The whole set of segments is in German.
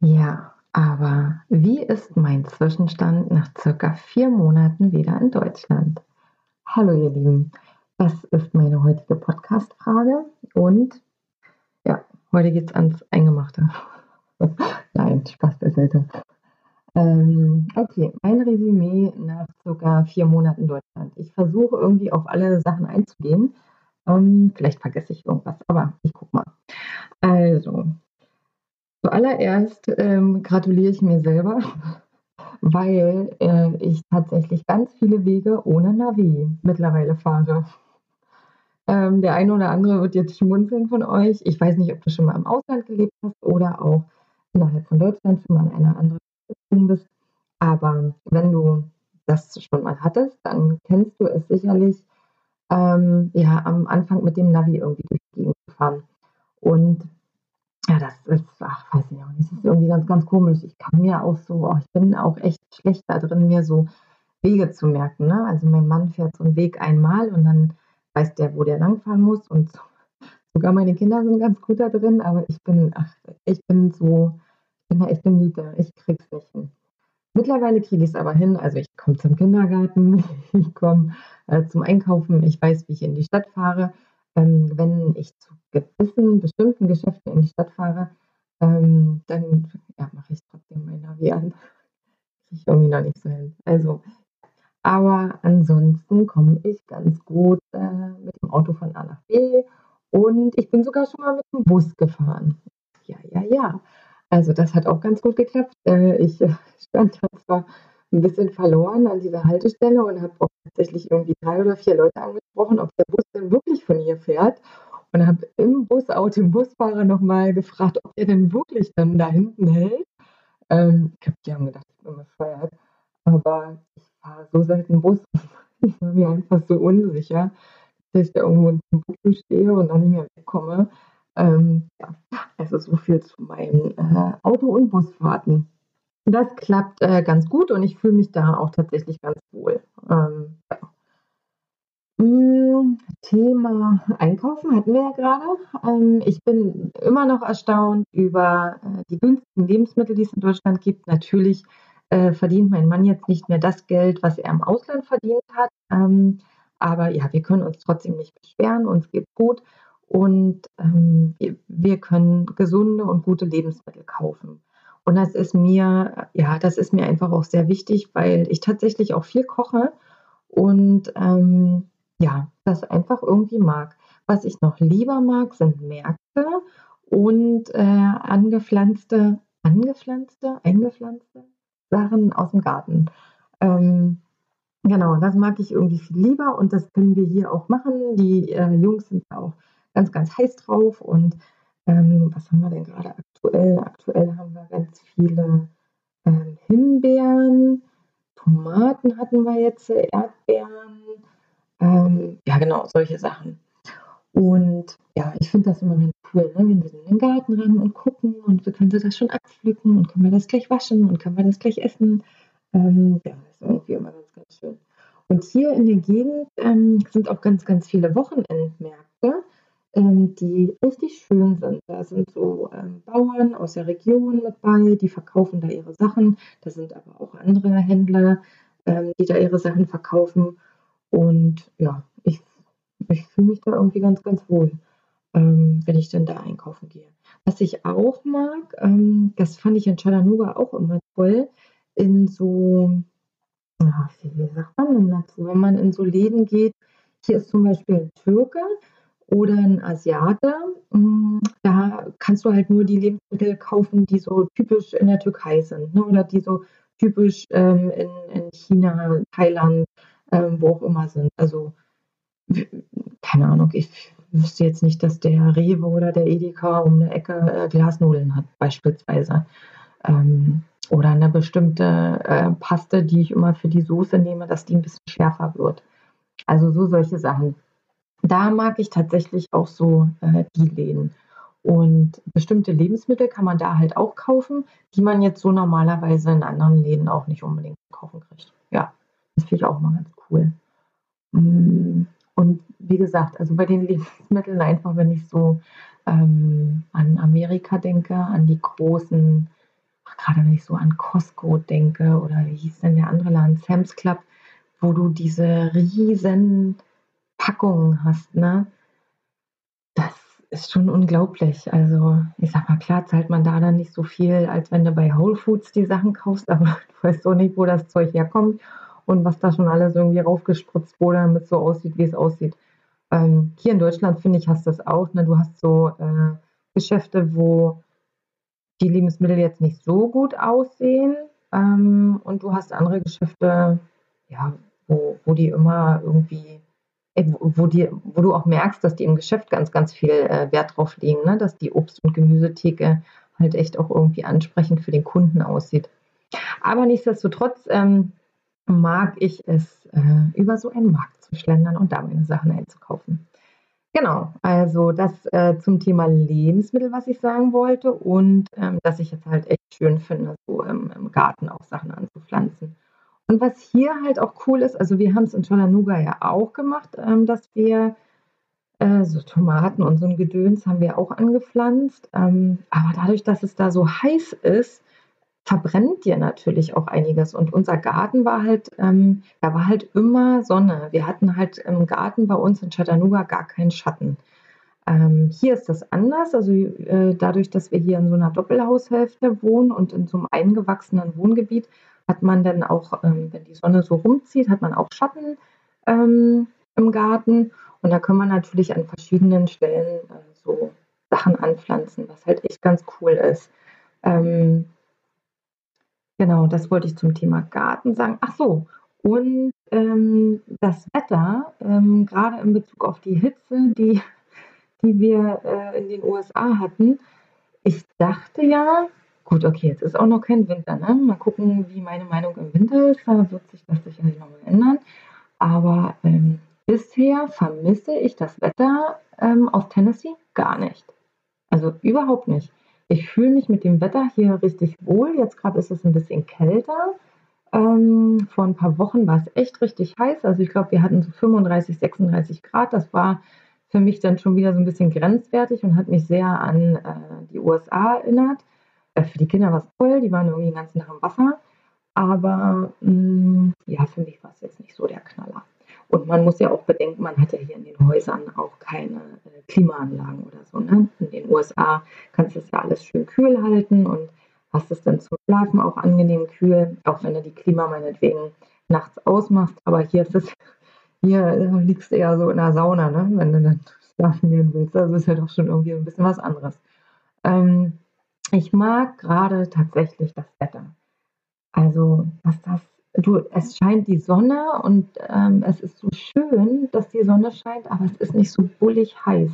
Ja, aber wie ist mein Zwischenstand nach circa vier Monaten wieder in Deutschland? Hallo ihr Lieben, das ist meine heutige Podcast-Frage und ja, heute geht es ans Eingemachte. Nein, Spaß beiseite. Ähm, okay, mein Resümee nach circa vier Monaten Deutschland. Ich versuche irgendwie auf alle Sachen einzugehen. Ähm, vielleicht vergesse ich irgendwas, aber ich guck mal. Also, Zuallererst ähm, gratuliere ich mir selber, weil äh, ich tatsächlich ganz viele Wege ohne Navi mittlerweile fahre. Ähm, der eine oder andere wird jetzt schmunzeln von euch. Ich weiß nicht, ob du schon mal im Ausland gelebt hast oder auch innerhalb von Deutschland schon mal in einer anderen gezogen bist. Aber wenn du das schon mal hattest, dann kennst du es sicherlich, ähm, ja, am Anfang mit dem Navi irgendwie durch die Gegend zu fahren. Und ja, das ist, ach, weiß ich auch nicht, das ist irgendwie ganz, ganz komisch. Ich kann mir auch so, oh, ich bin auch echt schlecht da drin, mir so Wege zu merken. Ne? Also mein Mann fährt so einen Weg einmal und dann weiß der, wo der langfahren muss und sogar meine Kinder sind ganz gut da drin, aber ich bin, ach, ich bin so, ich bin da echt eine Niete. Ich krieg's nicht hin. Mittlerweile kriege ich es aber hin. Also ich komme zum Kindergarten, ich komme äh, zum Einkaufen, ich weiß, wie ich in die Stadt fahre. Ähm, wenn ich zu gewissen bestimmten Geschäften in die Stadt fahre, ähm, dann ja, mache ich trotzdem mein Navi an. Kriege ich irgendwie noch nicht so hin. Also, aber ansonsten komme ich ganz gut äh, mit dem Auto von A nach B und ich bin sogar schon mal mit dem Bus gefahren. Ja, ja, ja. Also das hat auch ganz gut geklappt. Äh, ich stand zwar ein bisschen verloren an dieser Haltestelle und habe auch tatsächlich irgendwie drei oder vier Leute angesprochen, ob der Bus denn wirklich von hier fährt. Und habe im Bus auch den Busfahrer nochmal gefragt, ob er denn wirklich dann da hinten hält. Ähm, ich habe die haben gedacht, ich bin bescheuert. Aber ich fahre so selten Bus. Ich war mir einfach so unsicher, dass ich da irgendwo in dem Bus stehe und dann nicht mehr wegkomme. Ähm, ja, also so viel zu meinen äh, Auto- und Busfahrten. Das klappt äh, ganz gut und ich fühle mich da auch tatsächlich ganz wohl. Ähm, ja. Hm, Thema Einkaufen hatten wir ja gerade. Ähm, ich bin immer noch erstaunt über äh, die günstigen Lebensmittel, die es in Deutschland gibt. Natürlich äh, verdient mein Mann jetzt nicht mehr das Geld, was er im Ausland verdient hat. Ähm, aber ja, wir können uns trotzdem nicht beschweren, uns geht's gut und ähm, wir können gesunde und gute Lebensmittel kaufen. Und das ist mir, ja, das ist mir einfach auch sehr wichtig, weil ich tatsächlich auch viel koche und ähm, ja, das einfach irgendwie mag. Was ich noch lieber mag, sind Märkte und äh, angepflanzte, angepflanzte, eingepflanzte Sachen aus dem Garten. Ähm, genau, das mag ich irgendwie viel lieber und das können wir hier auch machen. Die äh, Jungs sind auch ganz, ganz heiß drauf und ähm, was haben wir denn gerade aktuell? Aktuell haben wir ganz viele ähm, Himbeeren, Tomaten hatten wir jetzt, Erdbeeren, ähm, ja genau, solche Sachen. Und ja, ich finde das immer ganz cool, ne? wenn sie in den Garten rennen und gucken und wir können sie das schon abpflücken und können wir das gleich waschen und können wir das gleich essen. Ähm, ja, das ist irgendwie immer ganz, ganz schön. Und hier in der Gegend ähm, sind auch ganz, ganz viele Wochenendmärkte ähm, die richtig schön sind. Da sind so ähm, Bauern aus der Region mit bei, die verkaufen da ihre Sachen. Da sind aber auch andere Händler, ähm, die da ihre Sachen verkaufen. Und ja, ich, ich fühle mich da irgendwie ganz, ganz wohl, ähm, wenn ich dann da einkaufen gehe. Was ich auch mag, ähm, das fand ich in Chattanooga auch immer toll, in so, ja, wie, sagt man denn dazu, wenn man in so Läden geht, hier ist zum Beispiel ein Türke, oder ein Asiate. Mm, da kannst du halt nur die Lebensmittel kaufen, die so typisch in der Türkei sind ne? oder die so typisch ähm, in, in, China, Thailand, ähm, wo auch immer sind. Also keine Ahnung, ich wüsste jetzt nicht, dass der Rewe oder der Edeka um eine Ecke äh, Glasnudeln hat, beispielsweise. Ähm, oder eine bestimmte äh, Paste, die ich immer für die Soße nehme, dass die ein bisschen schärfer wird. Also so solche Sachen da mag ich tatsächlich auch so äh, die Läden. Und bestimmte Lebensmittel kann man da halt auch kaufen, die man jetzt so normalerweise in anderen Läden auch nicht unbedingt kaufen kriegt. Ja, das finde ich auch mal ganz cool. Mm, und wie gesagt, also bei den Lebensmitteln einfach, wenn ich so ähm, an Amerika denke, an die großen gerade wenn ich so an Costco denke oder wie hieß denn der andere Laden, Sam's Club, wo du diese riesen Packungen hast, ne? Das ist schon unglaublich. Also, ich sag mal, klar zahlt man da dann nicht so viel, als wenn du bei Whole Foods die Sachen kaufst, aber du weißt doch nicht, wo das Zeug herkommt und was da schon alles irgendwie raufgespritzt wurde, damit es so aussieht, wie es aussieht. Ähm, hier in Deutschland, finde ich, hast du das auch. Ne? Du hast so äh, Geschäfte, wo die Lebensmittel jetzt nicht so gut aussehen ähm, und du hast andere Geschäfte, ja, wo, wo die immer irgendwie, wo, die, wo du auch merkst, dass die im Geschäft ganz, ganz viel äh, Wert drauf legen, ne? dass die Obst- und Gemüsetheke halt echt auch irgendwie ansprechend für den Kunden aussieht. Aber nichtsdestotrotz ähm, mag ich es, äh, über so einen Markt zu schlendern und da meine Sachen einzukaufen. Genau, also das äh, zum Thema Lebensmittel, was ich sagen wollte und ähm, dass ich es halt echt schön finde, so im, im Garten auch Sachen anzupflanzen. Und was hier halt auch cool ist, also wir haben es in Chattanooga ja auch gemacht, ähm, dass wir äh, so Tomaten und so ein Gedöns haben wir auch angepflanzt. Ähm, aber dadurch, dass es da so heiß ist, verbrennt dir natürlich auch einiges. Und unser Garten war halt, ähm, da war halt immer Sonne. Wir hatten halt im Garten bei uns in Chattanooga gar keinen Schatten. Ähm, hier ist das anders. Also äh, dadurch, dass wir hier in so einer Doppelhaushälfte wohnen und in so einem eingewachsenen Wohngebiet, hat man dann auch, ähm, wenn die Sonne so rumzieht, hat man auch Schatten ähm, im Garten. Und da können wir natürlich an verschiedenen Stellen äh, so Sachen anpflanzen, was halt echt ganz cool ist. Ähm, genau, das wollte ich zum Thema Garten sagen. Ach so, und ähm, das Wetter, ähm, gerade in Bezug auf die Hitze, die, die wir äh, in den USA hatten. Ich dachte ja, Gut, okay, jetzt ist auch noch kein Winter, ne? Mal gucken, wie meine Meinung im Winter ist. Da wird sich das sicherlich nochmal ändern. Aber ähm, bisher vermisse ich das Wetter ähm, aus Tennessee gar nicht. Also überhaupt nicht. Ich fühle mich mit dem Wetter hier richtig wohl. Jetzt gerade ist es ein bisschen kälter. Ähm, vor ein paar Wochen war es echt richtig heiß. Also ich glaube, wir hatten so 35, 36 Grad. Das war für mich dann schon wieder so ein bisschen grenzwertig und hat mich sehr an äh, die USA erinnert. Äh, für die Kinder war es toll, die waren irgendwie den ganzen Tag im Wasser. Aber mh, mm, ja, für mich war es jetzt nicht so der Knaller. Und man muss ja auch bedenken, man hat ja hier in den Häusern auch keine äh, Klimaanlagen oder so. Ne? In den USA kannst du es ja alles schön kühl halten und hast es dann zum Schlafen auch angenehm kühl, auch wenn du die Klima meinetwegen nachts ausmachst. Aber hier ist es, hier liegst du eher so in der Sauna, ne? wenn du dann schlafen gehen willst. Also ist ja doch schon irgendwie ein bisschen was anderes. Ähm, ich mag gerade tatsächlich das Wetter. Also, was das du es scheint die Sonne und, ähm, es ist so schön, dass die Sonne scheint, aber es ist nicht so bullig heiß.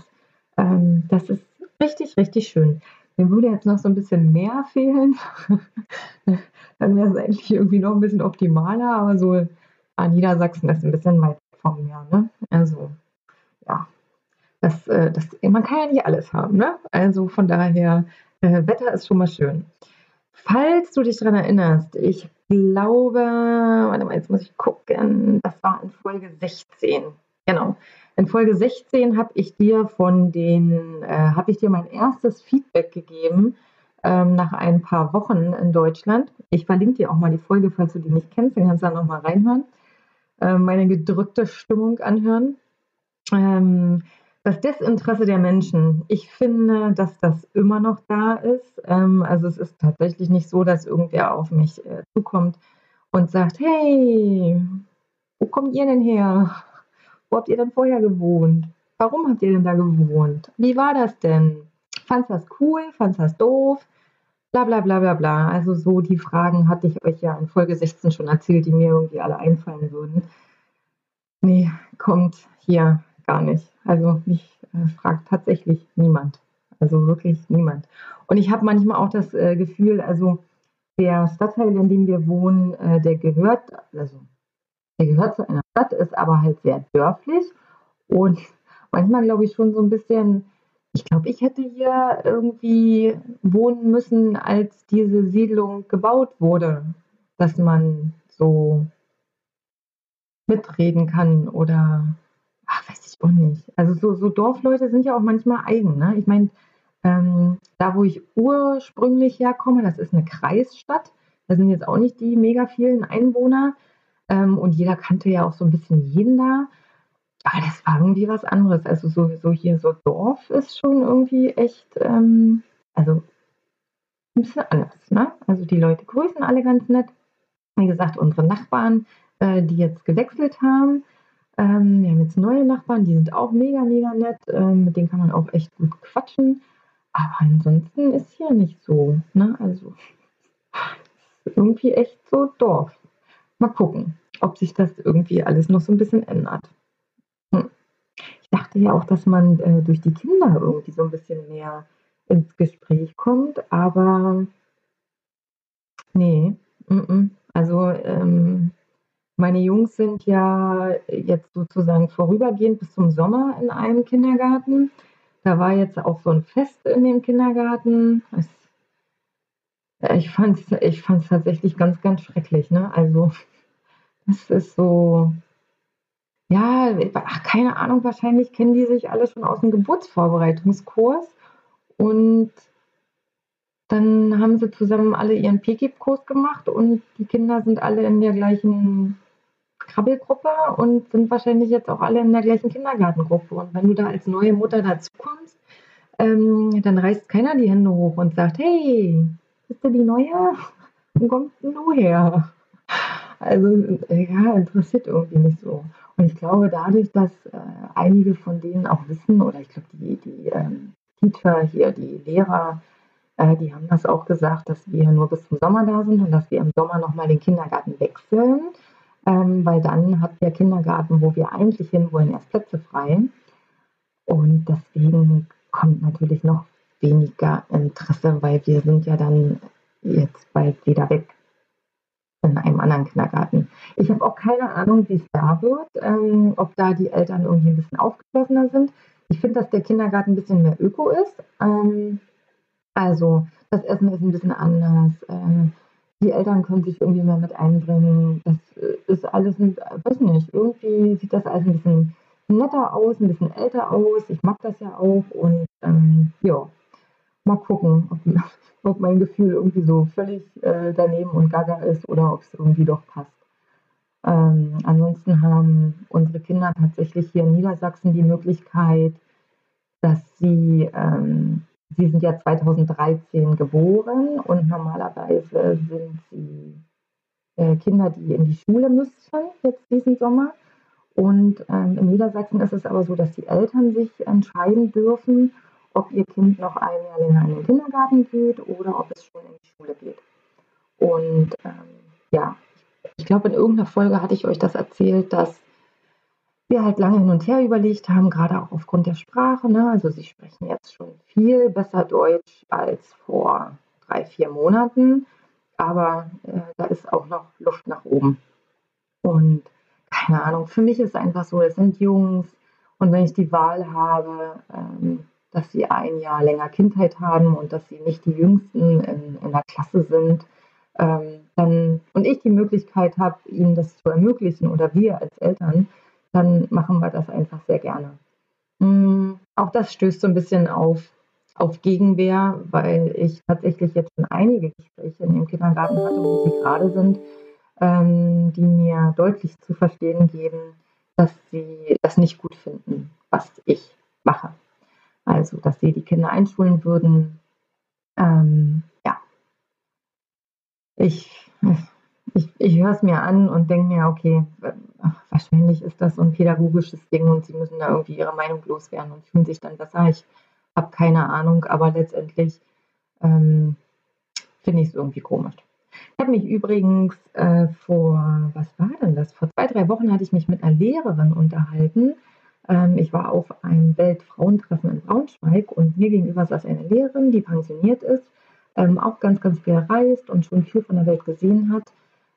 Ähm, das ist richtig, richtig schön. Mir würde jetzt noch so ein bisschen mehr fehlen. Dann wäre es eigentlich irgendwie noch ein bisschen optimaler, aber so ah, Niedersachsen ist ein bisschen weit vom Meer, ne? Also, ja, das, äh, das man kann ja nicht alles haben, ne? Also, von daher äh, Wetter ist schon mal schön. Falls du dich daran erinnerst, ich glaube, warte mal, jetzt muss ich gucken, das war in Folge 16. Genau. In Folge 16 habe ich dir von den, äh, habe ich dir mein erstes Feedback gegeben ähm, nach ein paar Wochen in Deutschland. Ich verlinke dir auch mal die Folge, falls du die nicht kennst, dann kannst du da nochmal reinhören. Äh, meine gedrückte Stimmung anhören. Ähm, das Desinteresse der Menschen. Ich finde, dass das immer noch da ist. Ähm, also es ist tatsächlich nicht so, dass irgendwer auf mich äh, zukommt und sagt, hey, wo kommt ihr denn her? Wo habt ihr denn vorher gewohnt? Warum habt ihr denn da gewohnt? Wie war das denn? Fandst das cool? Fandst das doof? Bla bla bla bla bla. Also so die Fragen hatte ich euch ja in Folge 16 schon erzählt, die mir irgendwie alle einfallen würden. Nee, kommt hier gar nicht. Also mich äh, fragt tatsächlich niemand. Also wirklich niemand. Und ich habe manchmal auch das äh, Gefühl, also der Stadtteil, in dem wir wohnen, äh, der gehört, also der gehört zu einer Stadt, ist aber halt sehr dörflich. Und manchmal glaube ich schon so ein bisschen, ich glaube, ich hätte hier irgendwie wohnen müssen, als diese Siedlung gebaut wurde, dass man so mitreden kann oder ach, weiß ich auch nicht. Also so, so Dorfleute sind ja auch manchmal eigen. Ne? Ich meine, Ähm, da, wo ich ursprünglich herkomme, das ist eine Kreisstadt. Da sind jetzt auch nicht die mega vielen Einwohner. Ähm, und jeder kannte ja auch so ein bisschen jeden da. Aber das war irgendwie was anderes. Also sowieso hier so Dorf ist schon irgendwie echt, ähm, also ein bisschen anders. Ne? Also die Leute grüßen alle ganz nett. Wie gesagt, unsere Nachbarn, äh, die jetzt gewechselt haben, ähm, wir haben jetzt neue Nachbarn, die sind auch mega, mega nett. Ähm, mit denen kann man auch echt gut quatschen. Aber ansonsten ist hier nicht so. Ne? Also irgendwie echt so Dorf. Mal gucken, ob sich das irgendwie alles noch so ein bisschen ändert. Hm. Ich dachte ja auch, dass man äh, durch die Kinder irgendwie so ein bisschen mehr ins Gespräch kommt, aber nee. Mm -mm. Also ähm, meine Jungs sind ja jetzt sozusagen vorübergehend bis zum Sommer in einem Kindergarten. Da war jetzt auch so ein Fest in dem Kindergarten. Es, ich fand es ich fand's tatsächlich ganz, ganz schrecklich. Ne? Also, es ist so, ja, ach, keine Ahnung, wahrscheinlich kennen die sich alle schon aus dem Geburtsvorbereitungskurs. Und dann haben sie zusammen alle ihren PGIP-Kurs gemacht und die Kinder sind alle in der gleichen Krabbelgruppe und sind wahrscheinlich jetzt auch alle in der gleichen Kindergartengruppe. Und wenn du da als neue Mutter dazukommst, ähm, dann reißt keiner die Hände hoch und sagt, hey, bist du die Neue? Wo kommst denn du her? Also ja, interessiert irgendwie nicht so. Und ich glaube, dadurch, dass äh, einige von denen auch wissen, oder ich glaube, die, die ähm, Teacher hier, die Lehrer, äh, die haben das auch gesagt, dass wir nur bis zum Sommer da sind und dass wir im Sommer nochmal den Kindergarten wechseln ähm, weil dann hat der Kindergarten, wo wir eigentlich hinwollen, erst Plätze frei. Und deswegen kommt natürlich noch weniger Interesse, weil wir sind ja dann jetzt bald wieder weg in einem anderen Kindergarten. Ich habe auch keine Ahnung, wie es da wird, ähm, ob da die Eltern irgendwie ein bisschen aufgeschlossener sind. Ich finde, dass der Kindergarten ein bisschen mehr Öko ist. Ähm, also das Essen ist ein bisschen anders. Äh, die Eltern können sich irgendwie mehr mit einbringen. Das äh, ist alles, ein, weiß nicht, irgendwie sieht das alles ein bisschen netter aus, ein bisschen älter aus. Ich mag das ja auch und ähm, ja, mal gucken, ob, ob, mein Gefühl irgendwie so völlig äh, daneben und gaga ist oder ob es irgendwie doch passt. Ähm, ansonsten haben unsere Kinder tatsächlich hier in Niedersachsen die Möglichkeit, dass sie ähm, Sie sind ja 2013 geboren und normalerweise sind Sie äh, Kinder, die in die Schule müssten jetzt diesen Sommer. Und ähm, in Niedersachsen ist es aber so, dass die Eltern sich entscheiden dürfen, ob ihr Kind noch ein Jahr länger in den Kindergarten geht oder ob es schon in die Schule geht. Und ähm, ja, ich glaube, in irgendeiner Folge hatte ich euch das erzählt, dass wir halt lange hin und her überlegt haben, gerade auch aufgrund der Sprache. Ne? Also sie sprechen jetzt schon viel besser Deutsch als vor drei, vier Monaten. Aber äh, da ist auch noch Luft nach oben. Und keine Ahnung, für mich ist einfach so, es sind Jungs. Und wenn ich die Wahl habe, ähm, dass sie ein Jahr länger Kindheit haben und dass sie nicht die Jüngsten in, in der Klasse sind, ähm, dann, und ich die Möglichkeit habe, ihnen das zu ermöglichen oder wir als Eltern, dann machen wir das einfach sehr gerne. Mhm. Auch das stößt so ein bisschen auf, auf Gegenwehr, weil ich tatsächlich jetzt schon einige Gespräche in dem Kindergarten hatte, wo sie gerade sind, ähm, die mir deutlich zu verstehen geben, dass sie das nicht gut finden, was ich mache. Also, dass sie die Kinder einschulen würden. Ähm, ja. Ich, ich, ich höre es mir an und denke mir, okay, wahrscheinlich ist das so ein pädagogisches Ding und sie müssen da irgendwie ihre Meinung loswerden und fühlen sich dann besser. Ich habe keine Ahnung, aber letztendlich ähm, finde ich es irgendwie komisch. Ich habe mich übrigens äh, vor, was war denn das? Vor zwei, drei Wochen hatte ich mich mit einer Lehrerin unterhalten. Ähm, ich war auf einem Weltfrauentreffen in Braunschweig und mir gegenüber saß eine Lehrerin, die pensioniert ist, ähm, auch ganz, ganz viel reist und schon viel von der Welt gesehen hat.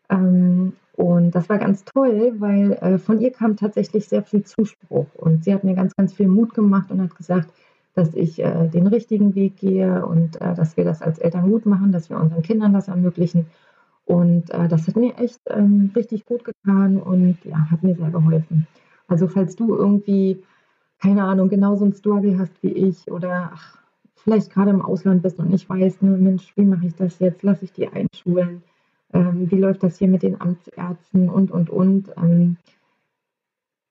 Ähm, und das war ganz toll, weil äh, von ihr kam tatsächlich sehr viel Zuspruch. Und sie hat mir ganz, ganz viel Mut gemacht und hat gesagt, dass ich äh, den richtigen Weg gehe und äh, dass wir das als Eltern gut machen, dass wir unseren Kindern das ermöglichen. Und das hat mir echt ähm, richtig gut getan und ja, hat mir sehr geholfen. Also falls du irgendwie, keine Ahnung, genauso ein Struggle hast wie ich oder ach, vielleicht gerade im Ausland bist und nicht weißt, ne, Mensch, wie mache ich das jetzt? Lasse ich die einschulen? Ähm, wie läuft das hier mit den Amtsärzten und, und, und? Ähm,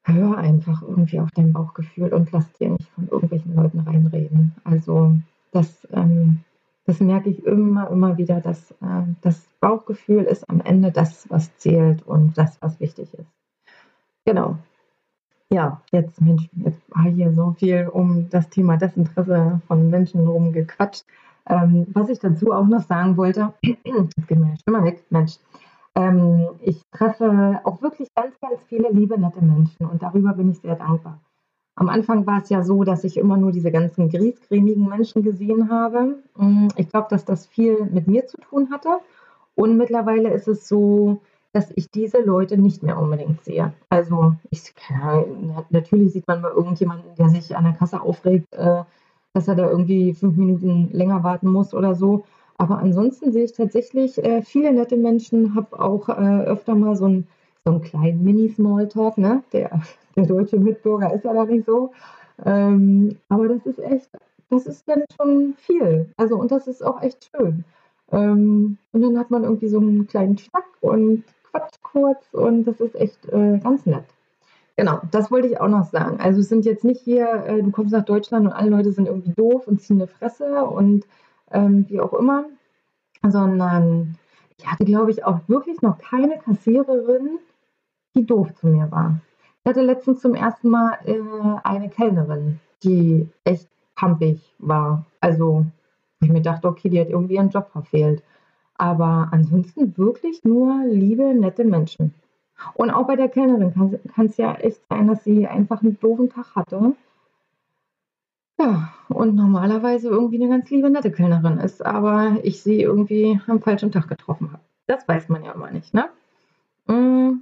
hör einfach irgendwie auf dein Bauchgefühl und lass dir nicht von irgendwelchen Leuten reinreden. Also das, ähm, das merke ich immer, immer wieder, dass äh, das Bauchgefühl ist am Ende das, was zählt und das, was wichtig ist. Genau. Ja, jetzt, Mensch, jetzt war hier so viel um das Thema Desinteresse von Menschen herum gequatscht. Ähm, was ich dazu auch noch sagen wollte, jetzt geht meine Stimme weg, Mensch. Ähm, ich treffe auch wirklich ganz, ganz viele liebe, nette Menschen und darüber bin ich sehr dankbar. Am Anfang war es ja so, dass ich immer nur diese ganzen griesgrämigen Menschen gesehen habe. Mm, ich glaube, dass das viel mit mir zu tun hatte. Und mittlerweile ist es so, dass ich diese Leute nicht mehr unbedingt sehe. Also ich, natürlich sieht man mal irgendjemanden, der sich an der Kasse aufregt, äh, dass er da irgendwie fünf Minuten länger warten muss oder so. Aber ansonsten sehe ich tatsächlich äh, viele nette Menschen, habe auch äh, öfter mal so, ein, so einen kleinen Mini-Smalltalk. Ne? Der, der deutsche Mitbürger ist ja da nicht so. Ähm, aber das ist echt, das ist dann schon viel. Also und das ist auch echt schön. Ähm, und dann hat man irgendwie so einen kleinen Schnack und quatscht kurz und das ist echt äh, ganz nett. Genau, das wollte ich auch noch sagen. Also es sind jetzt nicht hier, äh, du kommst nach Deutschland und alle Leute sind irgendwie doof und ziehen eine Fresse und ähm, wie auch immer, sondern ich hatte, glaube ich, auch wirklich noch keine Kassiererin, die doof zu mir war. Ich hatte letztens zum ersten Mal äh, eine Kellnerin, die echt pampig war. Also ich mir dachte, okay, die hat irgendwie ihren Job verfehlt. Aber ansonsten wirklich nur liebe, nette Menschen. Und auch bei der Kellnerin kann es ja echt sein, dass sie einfach einen doofen Tag hatte. Ja, und normalerweise irgendwie eine ganz liebe, nette Kellnerin ist, aber ich sie irgendwie am falschen Tag getroffen habe. Das weiß man ja immer nicht, ne? Mm,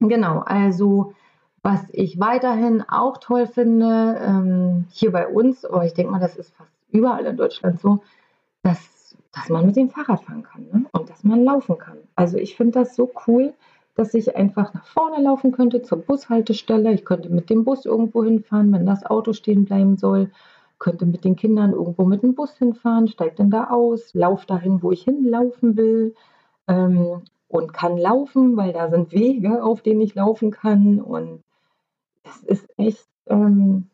genau, also was ich weiterhin auch toll finde, ähm, hier bei uns, aber ich denke mal, das ist fast überall in Deutschland so, dass dass man mit dem Fahrrad fahren kann ne? und dass man laufen kann. Also ich finde das so cool, dass ich einfach nach vorne laufen könnte zur Bushaltestelle. Ich könnte mit dem Bus irgendwo hinfahren, wenn das Auto stehen bleiben soll. Könnte mit den Kindern irgendwo mit dem Bus hinfahren, steige dann da aus, laufe dahin, wo ich hinlaufen will ähm, und kann laufen, weil da sind Wege, auf denen ich laufen kann. Und das ist echt, ähm,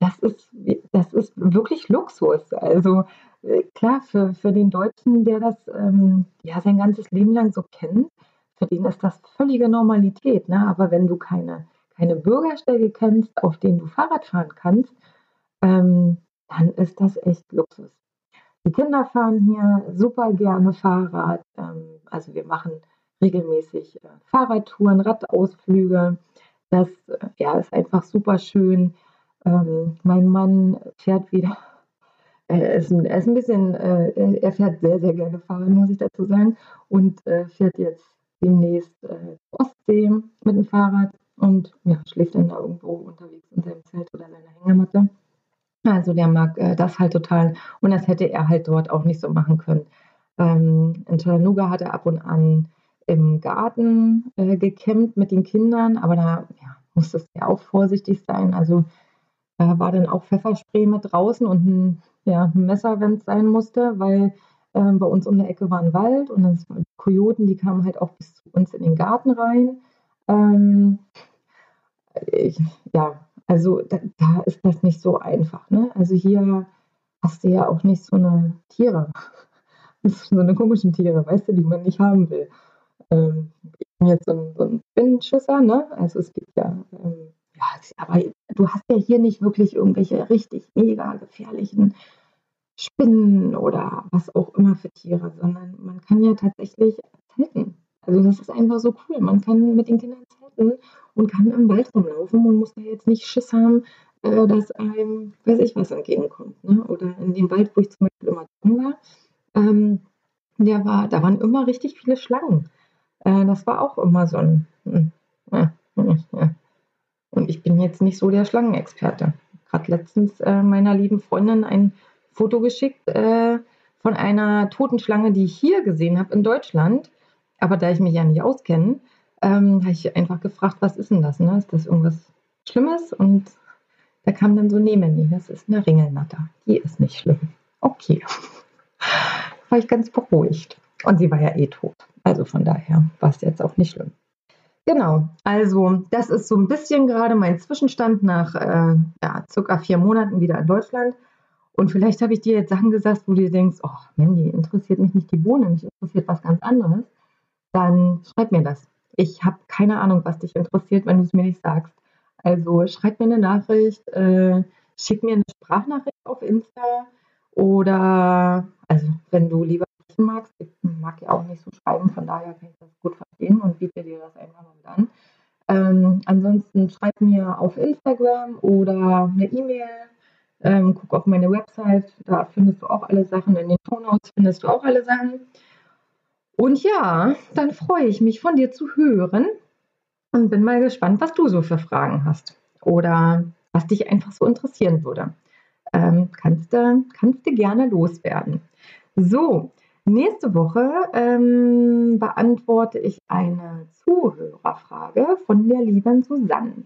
das ist, das ist wirklich Luxus. Also äh, klar, für, für den Deutschen, der das ähm, ja sein ganzes Leben lang so kennt, für den ist das völlige Normalität. Ne? Aber wenn du keine, keine Bürgersteige kennst, auf denen du Fahrrad fahren kannst, ähm, dann ist das echt Luxus. Die Kinder fahren hier super gerne Fahrrad. Ähm, also wir machen regelmäßig äh, Fahrradtouren, Radausflüge. Das äh, ja, ist einfach super schön. Ähm, mein Mann fährt wieder er ist, er ist ein bisschen, äh, er fährt sehr, sehr gerne Fahrrad, muss ich dazu sagen. Und äh, fährt jetzt demnächst äh, Ostsee mit dem Fahrrad und ja, schläft dann da irgendwo unterwegs in seinem Zelt oder seiner Hängematte. Also der mag äh, das halt total und das hätte er halt dort auch nicht so machen können. Ähm, in Chattanooga hat er ab und an im Garten äh, gecampt mit den Kindern, aber da ja, musste er auch vorsichtig sein. Also da war dann auch Pfefferspray mit draußen und ein ja, ein Messer, wenn es sein musste, weil ähm, bei uns um der Ecke war ein Wald und das Kojoten, die kamen halt auch bis zu uns in den Garten rein. Ähm, ich, ja, also da, da, ist das nicht so einfach. Ne? Also hier hast du ja auch nicht so eine Tiere, so eine komischen Tiere, weißt du, die man nicht haben will. Ähm, ich bin jetzt so ein, so ein Spinnenschisser, ne? Also es gibt ja, ähm, ja, aber du hast ja hier nicht wirklich irgendwelche richtig mega gefährlichen Spinnen oder was auch immer für Tiere, sondern man kann ja tatsächlich zelten. Also das ist einfach so cool. Man kann mit den Kindern zelten und kann im Wald rumlaufen und muss da jetzt nicht Schiss haben, äh, dass einem, weiß ich was, entgegenkommt. Ne? Oder in dem Wald, wo ich zum Beispiel immer drin war, ähm, der war, da waren immer richtig viele Schlangen. Äh, das war auch immer so ein. Äh, und ich bin jetzt nicht so der Schlangenexperte. Gerade letztens äh, meiner lieben Freundin ein Foto geschickt äh, von einer toten Schlange, die ich hier gesehen habe in Deutschland. Aber da ich mich ja nicht auskenne, ähm, habe ich einfach gefragt, was ist denn das? Ne? Ist das irgendwas Schlimmes? Und da kam dann so, nee, Mandy, das ist eine Ringelnatter. Die ist nicht schlimm. Okay. War ich ganz beruhigt. Und sie war ja eh tot. Also von daher war es jetzt auch nicht schlimm. Genau, also das ist so ein bisschen gerade mein Zwischenstand nach äh, ja, circa vier Monaten wieder in Deutschland. Und vielleicht habe ich dir jetzt Sachen gesagt, wo du dir denkst, oh Mandy, interessiert mich nicht die Bohne, mich interessiert was ganz anderes. Dann schreib mir das. Ich habe keine Ahnung, was dich interessiert, wenn du es mir nicht sagst. Also schreib mir eine Nachricht, äh, schick mir eine Sprachnachricht auf Insta oder, also wenn du lieber sprechen magst, ich mag ja auch nicht so schreiben, von daher kann ich das gut verstehen und biete dir das einfach mal mit an. Ähm, ansonsten schreib mir auf Instagram oder eine E-Mail ähm, guck auf meine Website, da findest du auch alle Sachen. In den Shownotes findest du auch alle Sachen. Und ja, dann freue ich mich von dir zu hören und bin mal gespannt, was du so für Fragen hast oder was dich einfach so interessieren würde. Ähm, kannst, du, kannst du gerne loswerden. So, nächste Woche ähm, beantworte ich eine Zuhörerfrage von der lieben Susanne.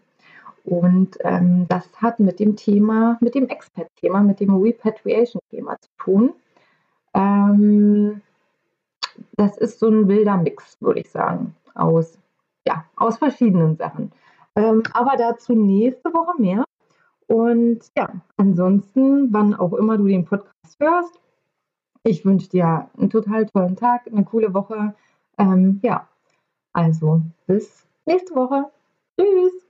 Und ähm, das hat mit dem Thema, mit dem Expat-Thema, mit dem Repatriation-Thema zu tun. Ähm, das ist so ein wilder Mix, würde ich sagen, aus, ja, aus verschiedenen Sachen. Ähm, aber dazu nächste Woche mehr. Und ja, ansonsten, wann auch immer du den Podcast hörst, ich wünsche dir einen total tollen Tag, eine coole Woche. Ähm, ja, also bis nächste Woche. Tschüss.